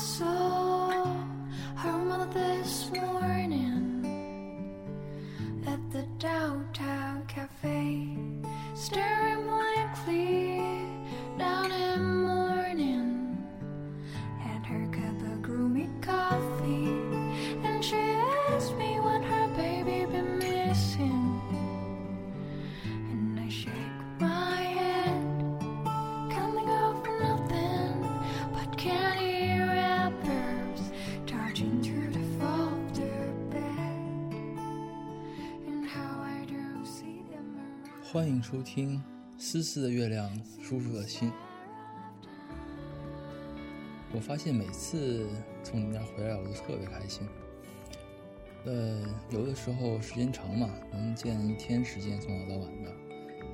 so 收听《丝丝的月亮，叔叔的心》。我发现每次从你那回来，我都特别开心。呃，有的时候时间长嘛，能见一天时间，从早到晚的；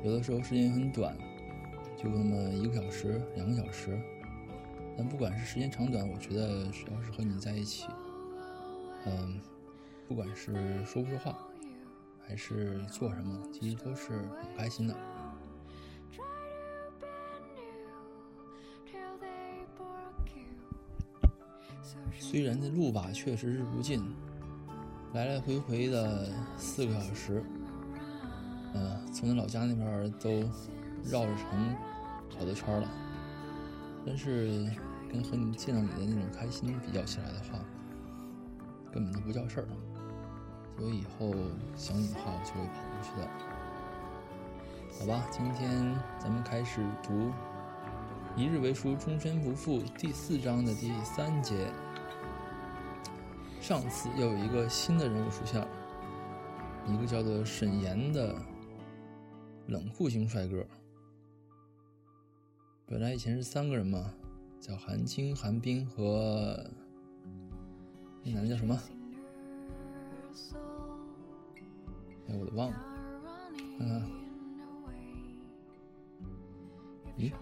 有的时候时间很短，就那么一个小时、两个小时。但不管是时间长短，我觉得只要是和你在一起，嗯，不管是说不说话，还是做什么，其实都是很开心的。虽然这路吧确实是不近，来来回回的四个小时，嗯、从你老家那边都绕着城好多圈了，但是跟和你见到你的那种开心比较起来的话，根本都不叫事儿。所以以后想你的话，我就会跑过去的。好吧，今天咱们开始读《一日为书，终身不负》第四章的第三节。上次又有一个新的人物出现了，一个叫做沈岩的冷酷型帅哥。本来以前是三个人嘛，叫韩青、韩冰和那男的叫什么？哎，我都忘了。看看，咦，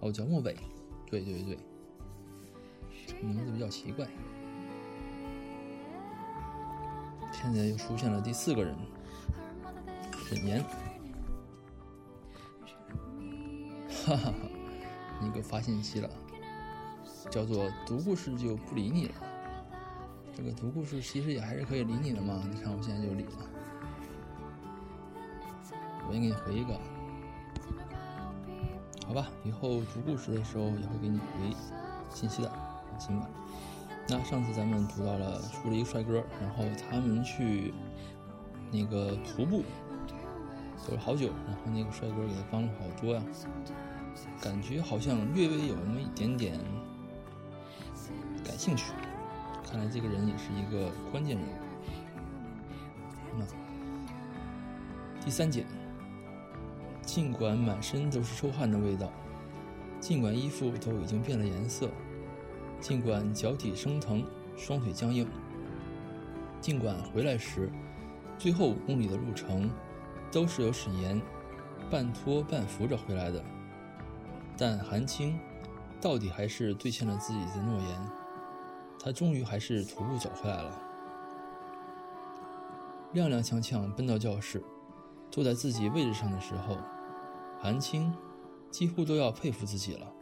哦，叫莫伟。对对对，这个名字比较奇怪。现在又出现了第四个人，沈岩。哈哈哈，你给我发信息了，叫做读故事就不理你了。这个读故事其实也还是可以理你的嘛，你看我现在就理了。我先给你回一个，好吧？以后读故事的时候也会给你回信息的，放心吧。那上次咱们读到了出了一个帅哥，然后他们去那个徒步，走了好久，然后那个帅哥给他帮了好多呀，感觉好像略微有那么一点点感兴趣。看来这个人也是一个关键人物。那第三节，尽管满身都是臭汗的味道，尽管衣服都已经变了颜色。尽管脚底生疼，双腿僵硬，尽管回来时，最后五公里的路程都是由沈岩半拖半扶着回来的，但韩青到底还是兑现了自己的诺言，他终于还是徒步走回来了。踉踉跄跄奔到教室，坐在自己位置上的时候，韩青几乎都要佩服自己了。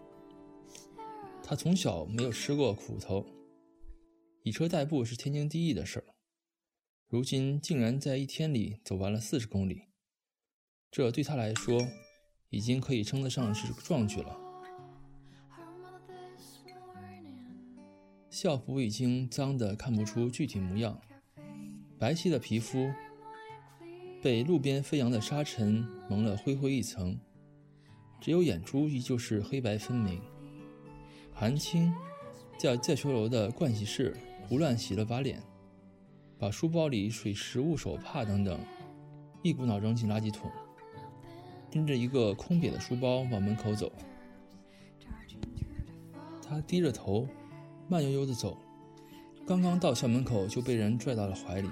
他从小没有吃过苦头，以车代步是天经地义的事儿。如今竟然在一天里走完了四十公里，这对他来说已经可以称得上是壮举了。校服已经脏得看不出具体模样，白皙的皮肤被路边飞扬的沙尘蒙了灰灰一层，只有眼珠依旧是黑白分明。韩青在教学楼的盥洗室胡乱洗了把脸，把书包里水食物、手帕等等一股脑扔进垃圾桶，拎着一个空瘪的书包往门口走。他低着头，慢悠悠地走，刚刚到校门口就被人拽到了怀里。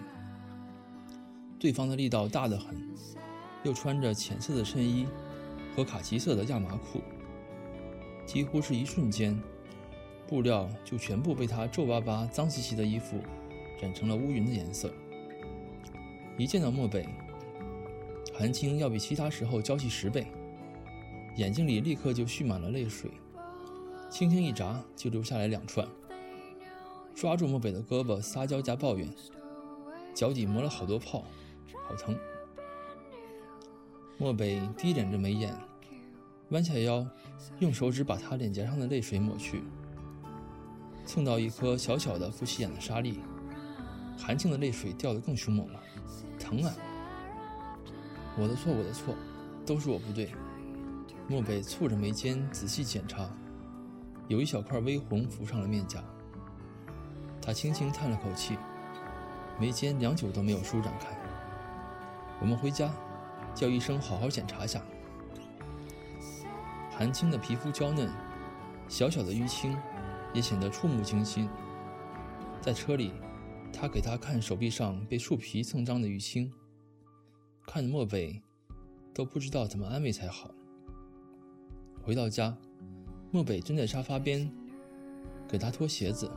对方的力道大得很，又穿着浅色的衬衣和卡其色的亚麻裤，几乎是一瞬间。布料就全部被他皱巴巴、脏兮兮的衣服染成了乌云的颜色。一见到漠北，韩青要比其他时候娇气十倍，眼睛里立刻就蓄满了泪水，轻轻一眨就流下来两串。抓住漠北的胳膊，撒娇加抱怨，脚底磨了好多泡，好疼。漠北低敛着眉眼，弯下腰，用手指把他脸颊上的泪水抹去，蹭到一颗小小的不起眼的沙粒。韩青的泪水掉得更凶猛了，疼啊！我的错，我的错，都是我不对。漠北蹙着眉间仔细检查，有一小块微红浮上了面颊。他轻轻叹了口气，眉间良久都没有舒展开。我们回家，叫医生好好检查下。韩青的皮肤娇嫩，小小的淤青也显得触目惊心。在车里。他给他看手臂上被树皮蹭脏的淤青，看漠北都不知道怎么安慰才好。回到家，漠北蹲在沙发边，给他脱鞋子。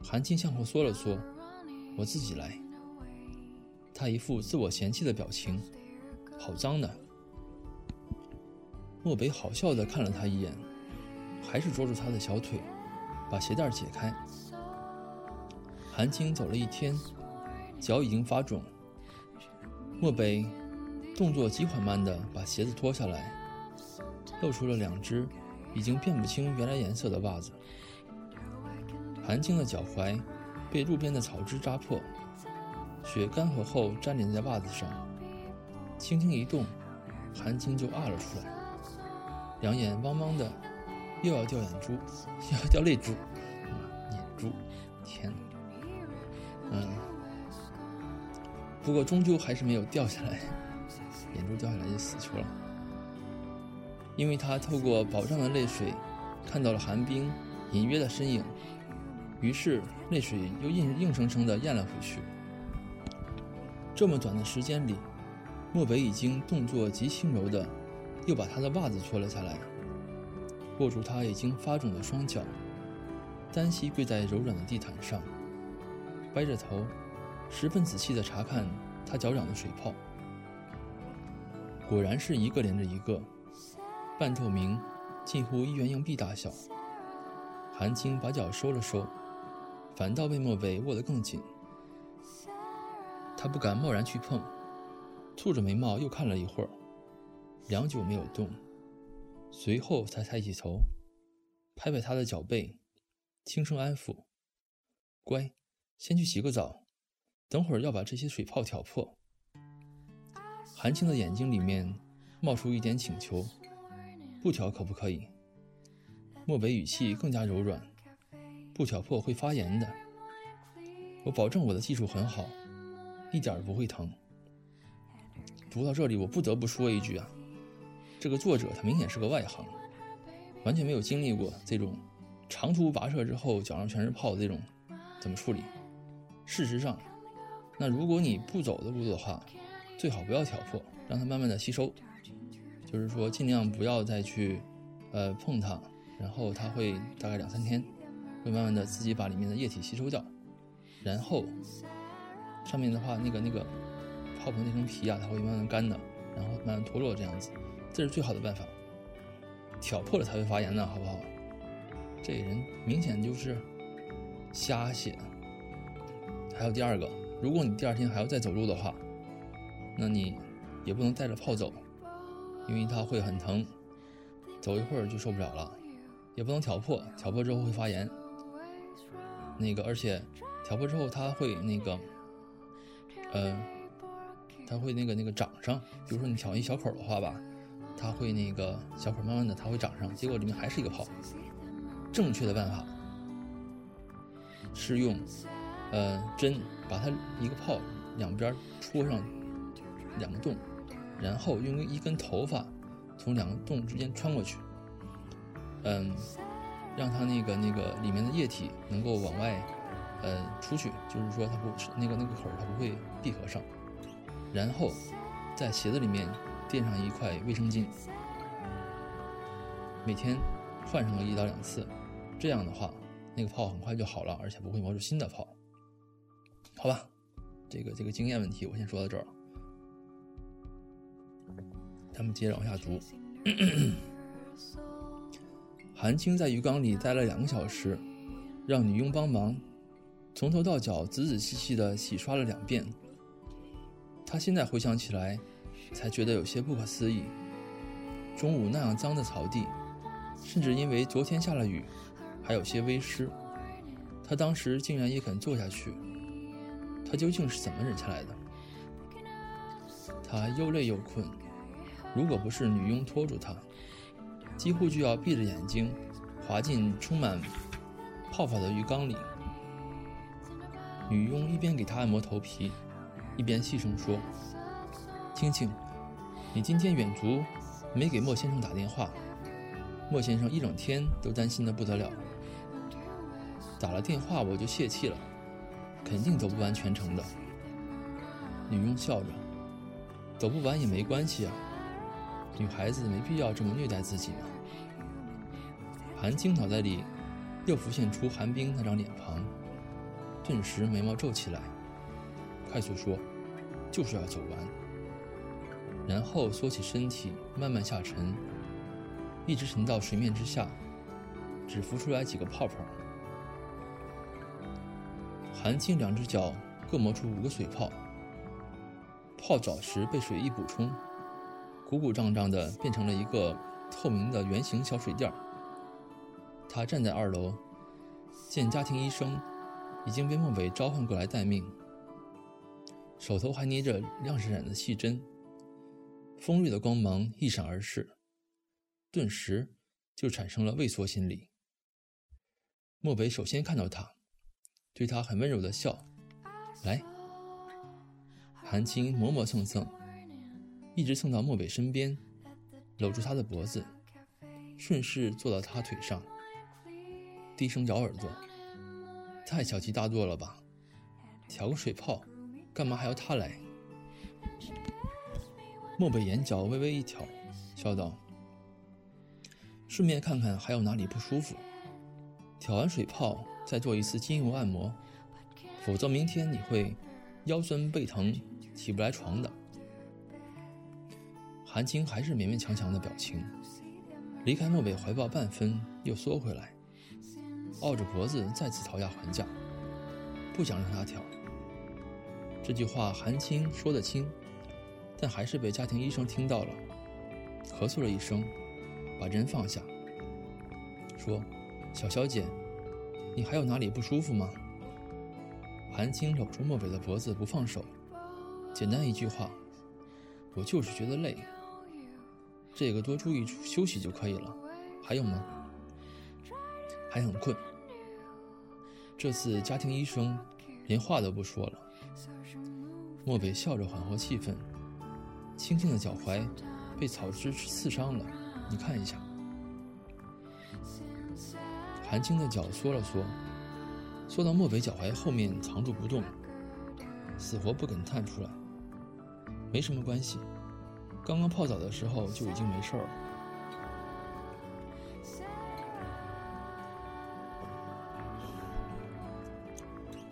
韩青向后缩了缩，我自己来。他一副自我嫌弃的表情，好脏的。漠北好笑的看了他一眼，还是捉住他的小腿，把鞋带解开。韩青走了一天，脚已经发肿。漠北动作极缓慢地把鞋子脱下来，露出了两只已经辨不清原来颜色的袜子。韩青的脚踝被路边的草枝扎破，雪干涸后粘连在袜子上。轻轻一动，寒青就啊了出来，两眼汪汪的，又要掉眼珠，又要掉泪珠，眼珠，天！嗯，不过终究还是没有掉下来，眼珠掉下来就死球了。因为他透过饱胀的泪水，看到了寒冰隐约的身影，于是泪水又硬硬生生的咽了回去。这么短的时间里，莫北已经动作极轻柔的，又把他的袜子脱了下来，握住他已经发肿的双脚，单膝跪在柔软的地毯上。歪着头，十分仔细地查看他脚掌的水泡，果然是一个连着一个，半透明，近乎一元硬币大小。韩青把脚收了收，反倒被莫北握得更紧。他不敢贸然去碰，蹙着眉毛又看了一会儿，良久没有动，随后才抬起头，拍拍他的脚背，轻声安抚：“乖。”先去洗个澡，等会儿要把这些水泡挑破。韩青的眼睛里面冒出一点请求：“不挑可不可以？”漠北语气更加柔软：“不挑破会发炎的。我保证我的技术很好，一点不会疼。”读到这里，我不得不说一句啊，这个作者他明显是个外行，完全没有经历过这种长途跋涉之后脚上全是泡的这种怎么处理。事实上，那如果你不走的路的话，最好不要挑破，让它慢慢的吸收。就是说，尽量不要再去，呃，碰它，然后它会大概两三天，会慢慢的自己把里面的液体吸收掉。然后，上面的话，那个那个泡泡那层皮啊，它会慢慢干的，然后慢慢脱落这样子，这是最好的办法。挑破了才会发炎呢，好不好？这人明显就是瞎写。还有第二个，如果你第二天还要再走路的话，那你也不能带着泡走，因为它会很疼，走一会儿就受不了了。也不能挑破，挑破之后会发炎。那个，而且挑破之后它会那个，呃，它会那个那个长上。比如说你挑一小口的话吧，它会那个小口慢慢的它会长上，结果里面还是一个泡。正确的办法是用。呃，针把它一个泡两边戳上两个洞，然后用一根头发从两个洞之间穿过去，嗯，让它那个那个里面的液体能够往外呃出去，就是说它不那个那个口它不会闭合上，然后在鞋子里面垫上一块卫生巾，每天换上个一到两次，这样的话那个泡很快就好了，而且不会磨出新的泡。好吧，这个这个经验问题我先说到这儿。咱们接着往下读。韩青在浴缸里待了两个小时，让女佣帮忙，从头到脚仔仔细细地洗刷了两遍。他现在回想起来，才觉得有些不可思议。中午那样脏的草地，甚至因为昨天下了雨，还有些微湿。他当时竟然也肯坐下去，他究竟是怎么忍下来的？他又累又困，如果不是女佣拖住他，几乎就要闭着眼睛滑进充满泡泡的浴缸里。女佣一边给他按摩头皮，一边细声说：“青青，你今天远足没给莫先生打电话，莫先生一整天都担心的不得了。打了电话我就泄气了，肯定走不完全程的。”女佣笑着。走不完也没关系啊，女孩子没必要这么虐待自己嘛。韩青脑袋里又浮现出韩冰那张脸庞，顿时眉毛皱起来，快速说：“就是要走完。”然后缩起身体，慢慢下沉，一直沉到水面之下，只浮出来几个泡泡。韩青两只脚各磨出五个水泡。泡澡时被水一补充，鼓鼓胀胀的变成了一个透明的圆形小水垫。他站在二楼，见家庭医生已经被莫北召唤过来待命，手头还捏着亮闪闪的细针，锋锐的光芒一闪而逝，顿时就产生了畏缩心理。莫北首先看到他，对他很温柔的笑：“来。”韩青磨磨蹭蹭，一直蹭到漠北身边，搂住他的脖子，顺势坐到他腿上，低声咬耳朵：“太小题大做了吧？调个水泡，干嘛还要他来？”漠北眼角微微一挑，笑道：“顺便看看还有哪里不舒服，挑完水泡再做一次精油按摩，否则明天你会腰酸背疼。”起不来床的，韩青还是勉勉强强的表情，离开漠北怀抱半分，又缩回来，傲着脖子再次讨价还价，不想让他挑。这句话韩青说得轻，但还是被家庭医生听到了，咳嗽了一声，把针放下，说：“小小姐，你还有哪里不舒服吗？”韩青搂住漠北的脖子不放手。简单一句话，我就是觉得累，这个多注意休息就可以了。还有吗？还很困。这次家庭医生连话都不说了。漠北笑着缓和气氛。青青的脚踝被草枝刺伤了，你看一下。韩青的脚缩了缩，缩到漠北脚踝后面藏住不动，死活不肯探出来。没什么关系，刚刚泡澡的时候就已经没事了。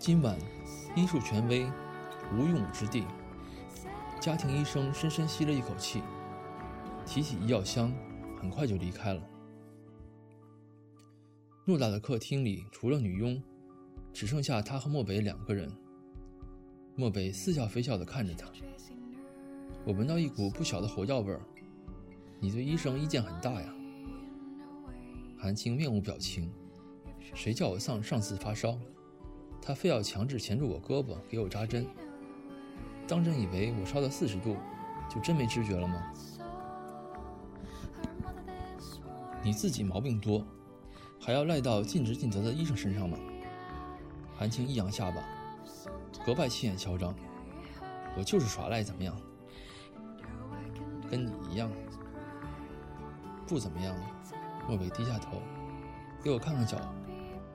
今晚医术权威无用武之地，家庭医生深深吸了一口气，提起医药箱，很快就离开了。偌大的客厅里，除了女佣，只剩下他和漠北两个人。漠北似笑非笑地看着他。我闻到一股不小的火药味儿，你对医生意见很大呀。韩青面无表情，谁叫我上上次发烧，他非要强制钳住我胳膊给我扎针，当真以为我烧到四十度就真没知觉了吗？你自己毛病多，还要赖到尽职尽责的医生身上吗？韩青一扬下巴，格外气焰嚣张，我就是耍赖，怎么样？跟你一样，不怎么样。莫北低下头，给我看看脚，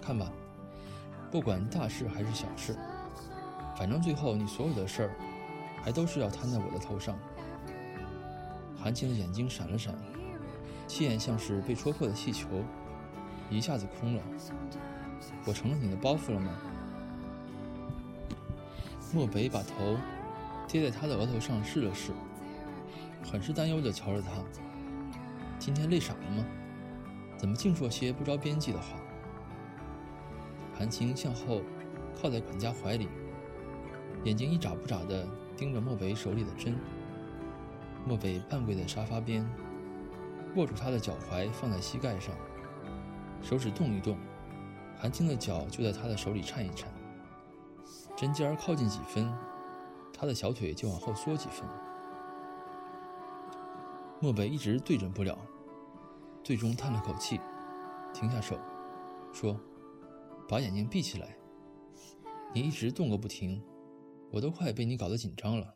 看吧。不管大事还是小事，反正最后你所有的事儿，还都是要摊在我的头上。韩青的眼睛闪了闪，气焰像是被戳破的气球，一下子空了。我成了你的包袱了吗？漠北把头贴在他的额头上试了试。很是担忧地瞧着他。今天累傻了吗？怎么净说些不着边际的话？韩青向后靠在管家怀里，眼睛一眨不眨地盯着莫北手里的针。莫北半跪在沙发边，握住他的脚踝放在膝盖上，手指动一动，韩青的脚就在他的手里颤一颤。针尖儿靠近几分，他的小腿就往后缩几分。莫北一直对准不了，最终叹了口气，停下手，说：“把眼睛闭起来。你一直动个不停，我都快被你搞得紧张了。”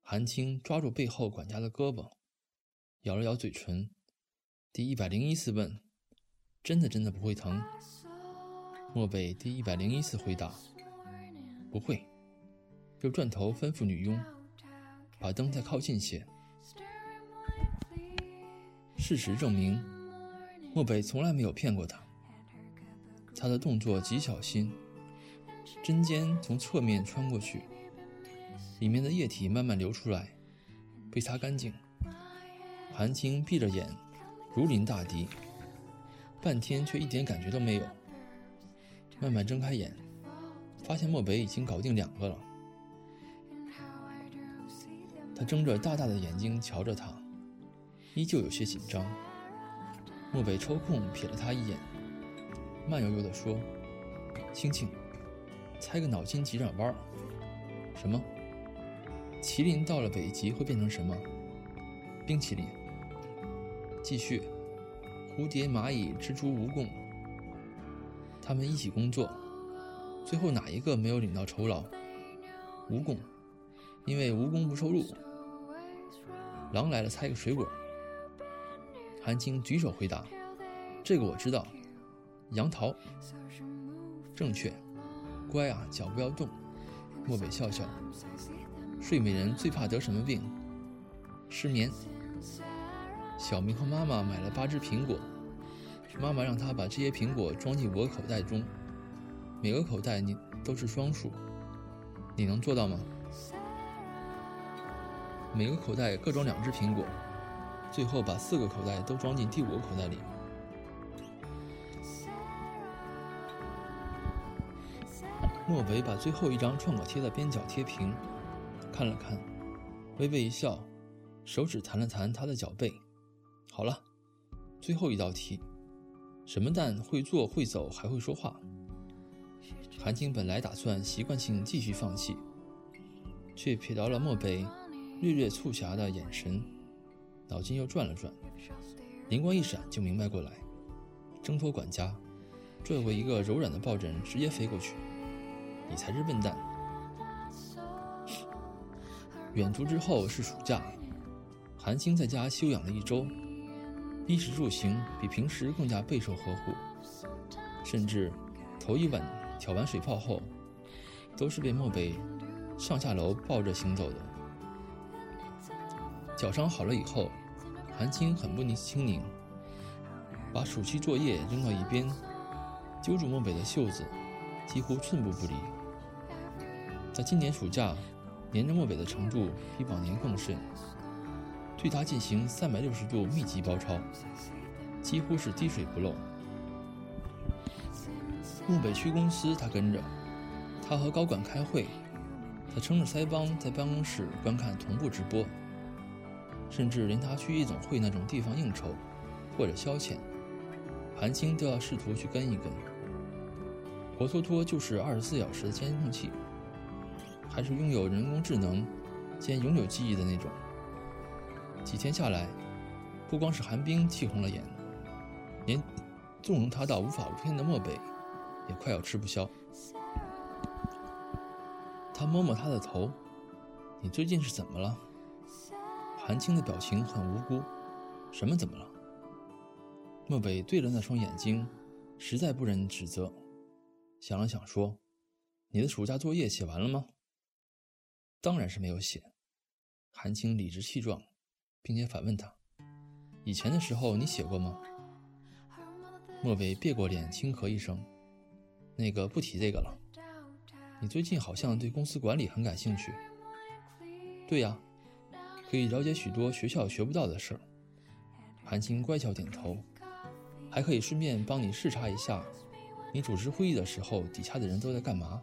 韩青抓住背后管家的胳膊，咬了咬嘴唇。第一百零一次问：“真的真的不会疼？”漠北第一百零一次回答：“不会。”又转头吩咐女佣：“把灯再靠近些。”事实证明，漠北从来没有骗过他。他的动作极小心，针尖从侧面穿过去，里面的液体慢慢流出来，被擦干净。韩青闭着眼，如临大敌，半天却一点感觉都没有。慢慢睁开眼，发现漠北已经搞定两个了。他睁着大大的眼睛瞧着他。依旧有些紧张，漠北抽空瞥了他一眼，慢悠悠地说：“青青，猜个脑筋急转弯。什么？麒麟到了北极会变成什么？冰淇淋。继续，蝴蝶、蚂蚁、蜘蛛、蜈蚣，他们一起工作，最后哪一个没有领到酬劳？蜈蚣，因为无功不受禄。狼来了，猜个水果。”韩青举手回答：“这个我知道，杨桃。正确，乖啊，脚不要动。”漠北笑笑：“睡美人最怕得什么病？失眠。”小明和妈妈买了八只苹果，妈妈让他把这些苹果装进五个口袋中，每个口袋你都是双数，你能做到吗？每个口袋各装两只苹果。最后把四个口袋都装进第五个口袋里。莫北把最后一张创可贴的边角贴平，看了看，微微一笑，手指弹了弹他的脚背。好了，最后一道题，什么蛋会坐会走还会说话？韩青本来打算习惯性继续放弃，却瞥到了漠北略略促狭的眼神。脑筋又转了转，灵光一闪就明白过来，挣脱管家，拽过一个柔软的抱枕，直接飞过去。你才是笨蛋！远足之后是暑假，韩青在家休养了一周，衣食住行比平时更加备受呵护，甚至头一晚挑完水泡后，都是被漠北上下楼抱着行走的。脚伤好了以后，韩青很不宁轻宁，把暑期作业扔到一边，揪住漠北的袖子，几乎寸步不离。在今年暑假，黏着漠北的程度比往年更甚，对他进行三百六十度密集包抄，几乎是滴水不漏。漠北区公司，他跟着；他和高管开会，他撑着腮帮在办公室观看同步直播。甚至连他去夜总会那种地方应酬，或者消遣，韩青都要试图去跟一跟。活脱脱就是二十四小时的监控器，还是拥有人工智能兼永久记忆的那种。几天下来，不光是韩冰气红了眼，连纵容他到无法无天的漠北，也快要吃不消。他摸摸他的头：“你最近是怎么了？”韩青的表情很无辜，什么怎么了？漠北对着那双眼睛，实在不忍指责，想了想说：“你的暑假作业写完了吗？”当然是没有写。韩青理直气壮，并且反问他：“以前的时候你写过吗？”漠北别过脸，轻咳一声：“那个不提这个了。你最近好像对公司管理很感兴趣。”“对呀。”可以了解许多学校学不到的事儿。韩青乖巧点头，还可以顺便帮你视察一下，你主持会议的时候，底下的人都在干嘛。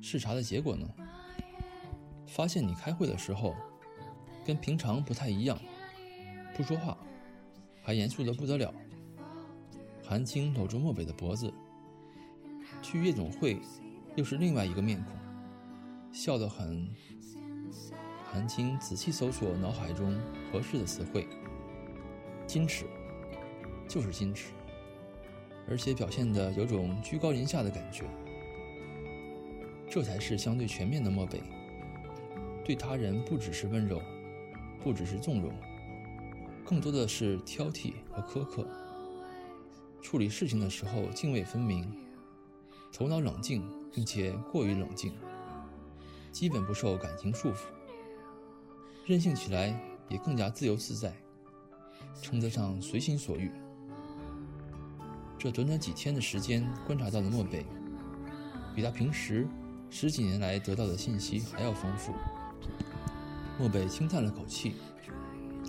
视察的结果呢？发现你开会的时候，跟平常不太一样，不说话，还严肃的不得了。韩青搂住漠北的脖子，去夜总会，又是另外一个面孔，笑得很。韩青仔细搜索脑海中合适的词汇，矜持，就是矜持，而且表现的有种居高临下的感觉，这才是相对全面的漠北。对他人不只是温柔，不只是纵容，更多的是挑剔和苛刻。处理事情的时候泾渭分明，头脑冷静，并且过于冷静，基本不受感情束缚。任性起来也更加自由自在，称得上随心所欲。这短短几天的时间观察到的漠北，比他平时十几年来得到的信息还要丰富。漠北轻叹了口气，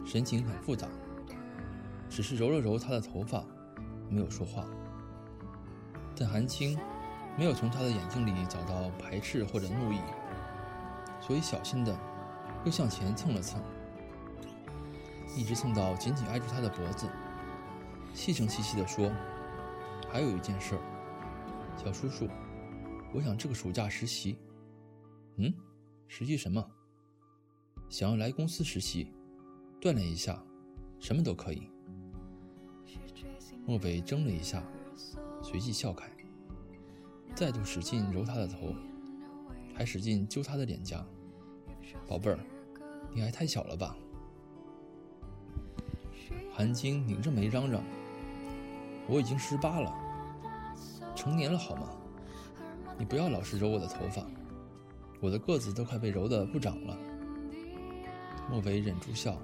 神情很复杂，只是揉了揉他的头发，没有说话。但韩青没有从他的眼睛里找到排斥或者怒意，所以小心的。又向前蹭了蹭，一直蹭到紧紧挨住他的脖子，细声细细地说：“还有一件事，小叔叔，我想这个暑假实习。嗯，实习什么？想要来公司实习，锻炼一下，什么都可以。”漠北怔了一下，随即笑开，再度使劲揉他的头，还使劲揪他的脸颊。宝贝儿，你还太小了吧？韩晶拧着眉嚷嚷：“我已经十八了，成年了好吗？你不要老是揉我的头发，我的个子都快被揉得不长了。”莫北忍住笑，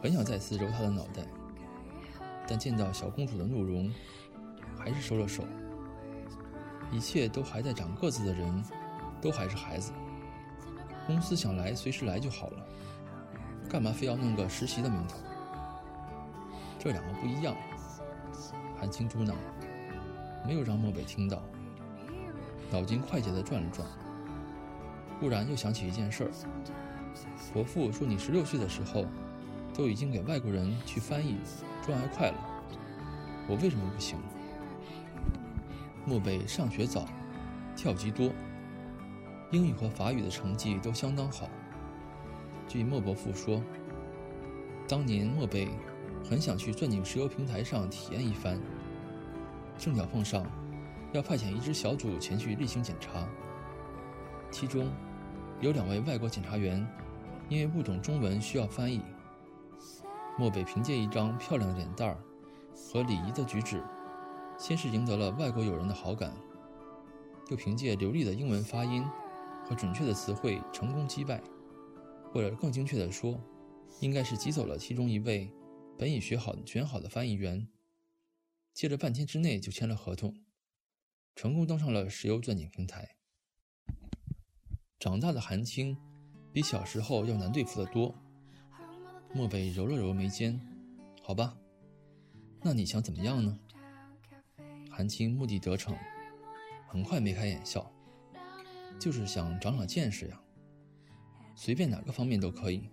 很想再次揉她的脑袋，但见到小公主的怒容，还是收了手。一切都还在长个子的人，都还是孩子。公司想来随时来就好了，干嘛非要弄个实习的名头？这两个不一样。韩青嘟囔，没有让莫北听到，脑筋快捷地转了转，忽然又想起一件事儿。伯父说你十六岁的时候，都已经给外国人去翻译，赚外快了。我为什么不行？漠北上学早，跳级多。英语和法语的成绩都相当好。据莫伯父说，当年莫北很想去钻井石油平台上体验一番，正巧碰上要派遣一支小组前去例行检查，其中有两位外国检察员因为不懂中文需要翻译。莫北凭借一张漂亮的脸蛋儿和礼仪的举止，先是赢得了外国友人的好感，又凭借流利的英文发音。和准确的词汇成功击败，或者更精确地说，应该是挤走了其中一位本已学好选好的翻译员。接着半天之内就签了合同，成功登上了石油钻井平台。长大的韩青比小时候要难对付得多。漠北揉了揉眉间，好吧，那你想怎么样呢？韩青目的得逞，很快眉开眼笑。就是想长长见识呀，随便哪个方面都可以。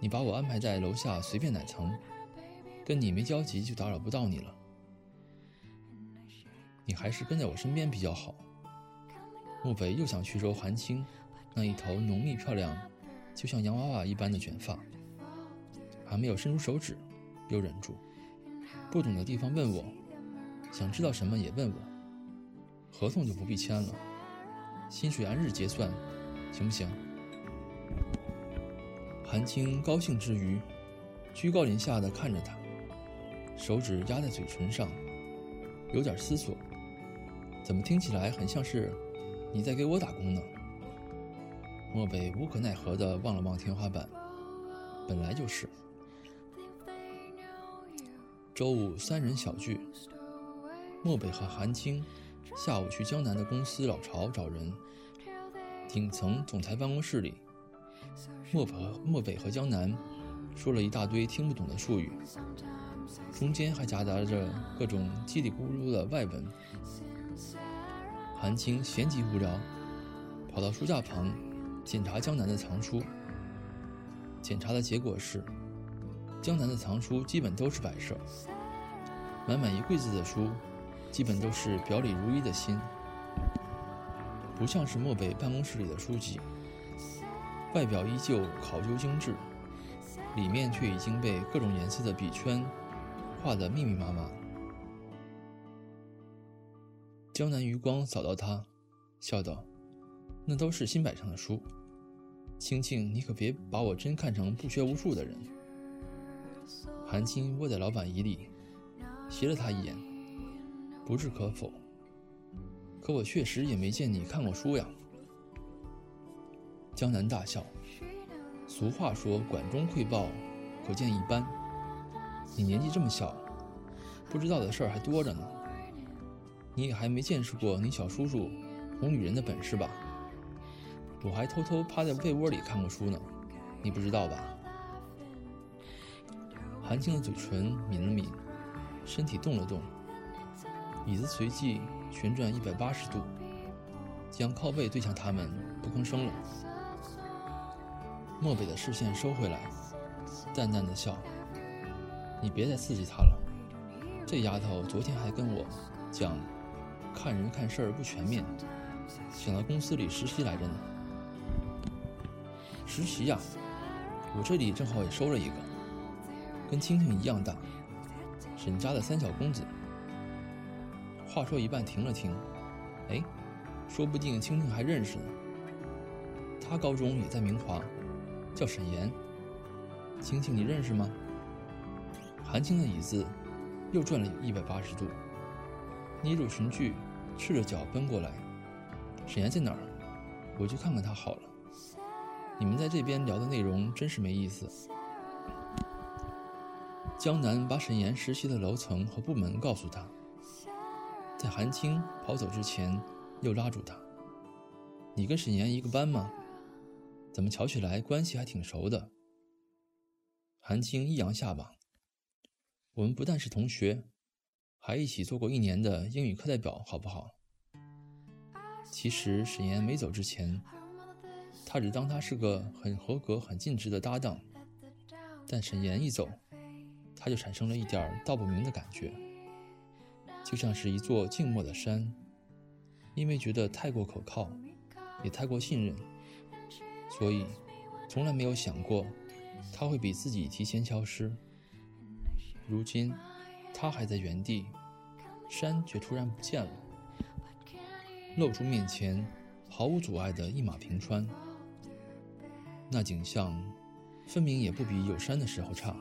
你把我安排在楼下随便哪层，跟你没交集就打扰不到你了。你还是跟在我身边比较好。漠北又想去揉韩青那一头浓密漂亮，就像洋娃娃一般的卷发，还没有伸出手指，又忍住。不懂的地方问我，想知道什么也问我。合同就不必签了。薪水按日结算，行不行？韩青高兴之余，居高临下的看着他，手指压在嘴唇上，有点思索。怎么听起来很像是你在给我打工呢？漠北无可奈何的望了望天花板，本来就是。周五三人小聚，漠北和韩青。下午去江南的公司老巢找人。顶层总裁办公室里，漠北漠北和江南说了一大堆听不懂的术语，中间还夹杂着各种叽里咕噜的外文。韩青闲极无聊，跑到书架旁检查江南的藏书。检查的结果是，江南的藏书基本都是摆设，满满一柜子的书，基本都是表里如一的心，不像是漠北办公室里的书籍，外表依旧考究精致，里面却已经被各种颜色的笔圈画得密密麻麻。江南余光扫到他，笑道：“那都是新摆上的书。青青，你可别把我真看成不学无术的人。”韩青窝在老板椅里，斜了他一眼，不置可否。可我确实也没见你看过书呀。江南大笑：“俗话说，管中窥豹，可见一斑。你年纪这么小，不知道的事儿还多着呢。”你也还没见识过你小叔叔哄女人的本事吧？我还偷偷趴在被窝里看过书呢，你不知道吧？韩青的嘴唇抿了抿，身体动了动，椅子随即旋转一百八十度，将靠背对向他们，不吭声了。漠北的视线收回来，淡淡的笑：“你别再刺激他了，这丫头昨天还跟我讲。”看人看事儿不全面，想到公司里实习来着呢。实习呀，我这里正好也收了一个，跟青青一样大，沈家的三小公子。话说一半停了停，哎，说不定青青还认识呢。他高中也在明华，叫沈岩。青青你认识吗？韩青的椅子又转了一百八十度。捏住裙裾，赤着脚奔过来。沈岩在哪儿？我去看看他好了。你们在这边聊的内容真是没意思。江南把沈岩实习的楼层和部门告诉他，在韩青跑走之前，又拉住他：“你跟沈岩一个班吗？怎么瞧起来关系还挺熟的？”韩青一扬下巴：“我们不但是同学。”还一起做过一年的英语课代表，好不好？其实沈岩没走之前，他只当他是个很合格、很尽职的搭档。但沈岩一走，他就产生了一点道不明的感觉，就像是一座静默的山，因为觉得太过可靠，也太过信任，所以从来没有想过他会比自己提前消失。如今。他还在原地，山却突然不见了，露出面前毫无阻碍的一马平川。那景象，分明也不比有山的时候差。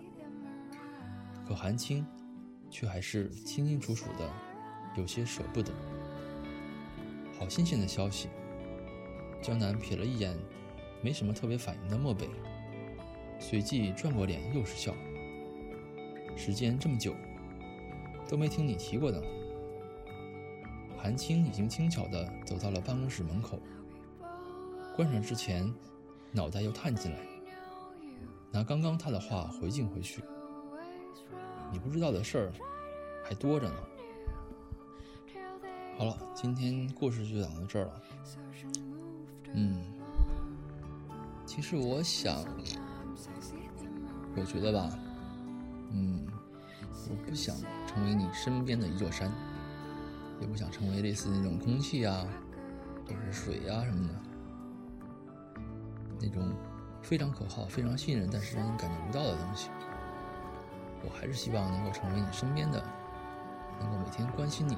可韩青，却还是清清楚楚的，有些舍不得。好新鲜的消息！江南瞥了一眼，没什么特别反应的漠北，随即转过脸，又是笑。时间这么久。都没听你提过的。韩青已经轻巧地走到了办公室门口，关上之前，脑袋又探进来，拿刚刚他的话回敬回去。你不知道的事儿还多着呢。好了，今天故事就讲到这儿了。嗯，其实我想，我觉得吧，嗯，我不想。成为你身边的一座山，也不想成为类似那种空气啊，或者是水啊什么的，那种非常可靠、非常信任，但是让你感觉不到的东西。我还是希望能够成为你身边的，能够每天关心你、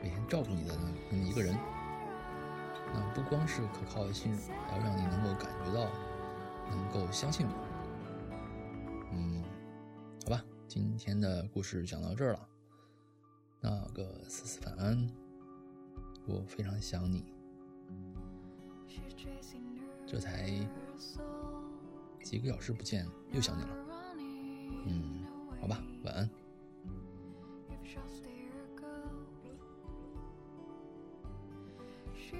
每天照顾你的那么一个人。那不光是可靠的信任，还要让你能够感觉到，能够相信我。嗯，好吧。今天的故事讲到这儿了，那个思思晚安，我非常想你。这才几个小时不见，又想你了。嗯，好吧，晚安。she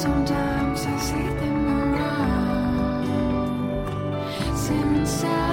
sometimes I see them around, inside.